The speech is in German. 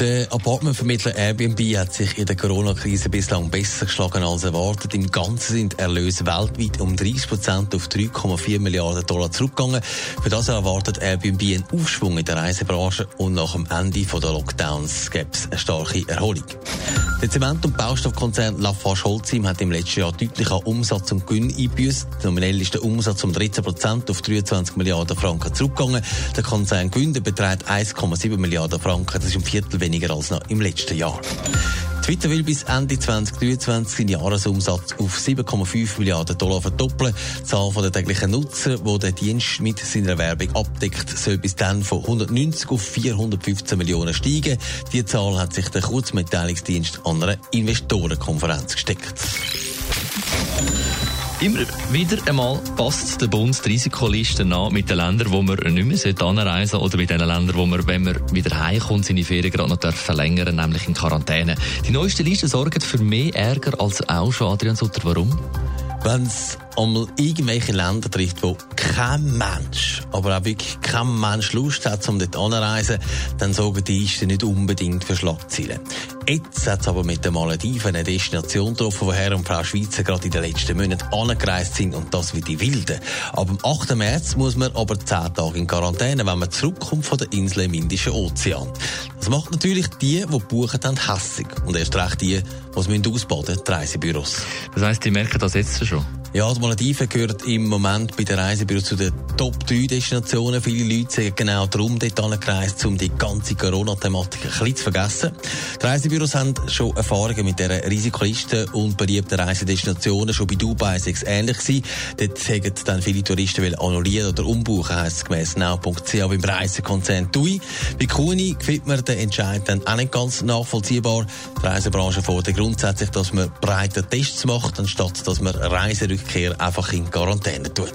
Der Apartmentvermittler Airbnb hat sich in der Corona-Krise bislang besser geschlagen als erwartet. Im Ganzen sind Erlöse weltweit um 30 Prozent auf 3,4 Milliarden Dollar zurückgegangen. Für das erwartet Airbnb einen Aufschwung in der Reisebranche und nach dem Ende der Lockdowns gibt es eine starke Erholung. Der Zement- und Baustoffkonzern Lafarge Holcim hat im letzten Jahr deutlich an Umsatz und Gewinn eingebüßt. Nominell ist der Umsatz um 13 Prozent auf 23 Milliarden Franken zurückgegangen. Der Konzern Gewinn beträgt 1,7 Milliarden Franken. Das ist ein Viertel weniger als noch im letzten Jahr. Twitter will bis Ende 2023 seinen Jahresumsatz auf 7,5 Milliarden Dollar verdoppeln. Die Zahl der täglichen Nutzer, die der Dienst mit seiner Werbung abdeckt, soll bis dann von 190 auf 415 Millionen steigen. Die Zahl hat sich der Kurzmitteilungsdienst an einer Investorenkonferenz gesteckt. Immer wieder einmal passt der Bund die Risikoliste an mit den Ländern, wo man nicht mehr anreisen sollte oder mit den Ländern, wo man, wenn man wieder heimkommt, seine Ferien gerade noch darf verlängern nämlich in Quarantäne. Die neueste Liste sorgt für mehr Ärger als auch schon Adrian Sutter. Warum? Wenn es einmal irgendwelche Länder trifft, wo kein Mensch, aber auch wirklich kein Mensch Lust hat, um dort anzureisen, dann sorgen die Listen nicht unbedingt für Schlagzeilen. Jetzt hat es aber mit den Malediven eine Destination getroffen, wo Herr und Frau Schweizer gerade in den letzten Monaten angereist sind und das wie die Wilden. Ab dem 8. März muss man aber 10 Tage in Quarantäne, wenn man zurückkommt von der Insel im Indischen Ozean. Das macht natürlich die, die buchen, dann hässig. Und erst recht die, die es ausbaden die Reisebüros. Das heisst, die merken das jetzt schon? Ja, die Malediven gehört im Moment bei den Reisebüros zu den Top 3 Destinationen. Viele Leute sind genau darum dort angereist, um die ganze Corona-Thematik ein bisschen zu vergessen. Die Reisebüros haben schon Erfahrungen mit dieser Risikoliste und beliebten Reisedestinationen. Schon bei Dubai sei es ähnlich. Dort haben dann viele Touristen annullieren oder umbuchen, heisst es gemäss now.ch beim Reisekonzern TUI. Bei Kuni findet man den Entscheid dann auch nicht ganz nachvollziehbar. Die Reisebranche fordert grundsätzlich, dass man breite Tests macht, anstatt dass man Reiserückkehr einfach in Quarantäne tut.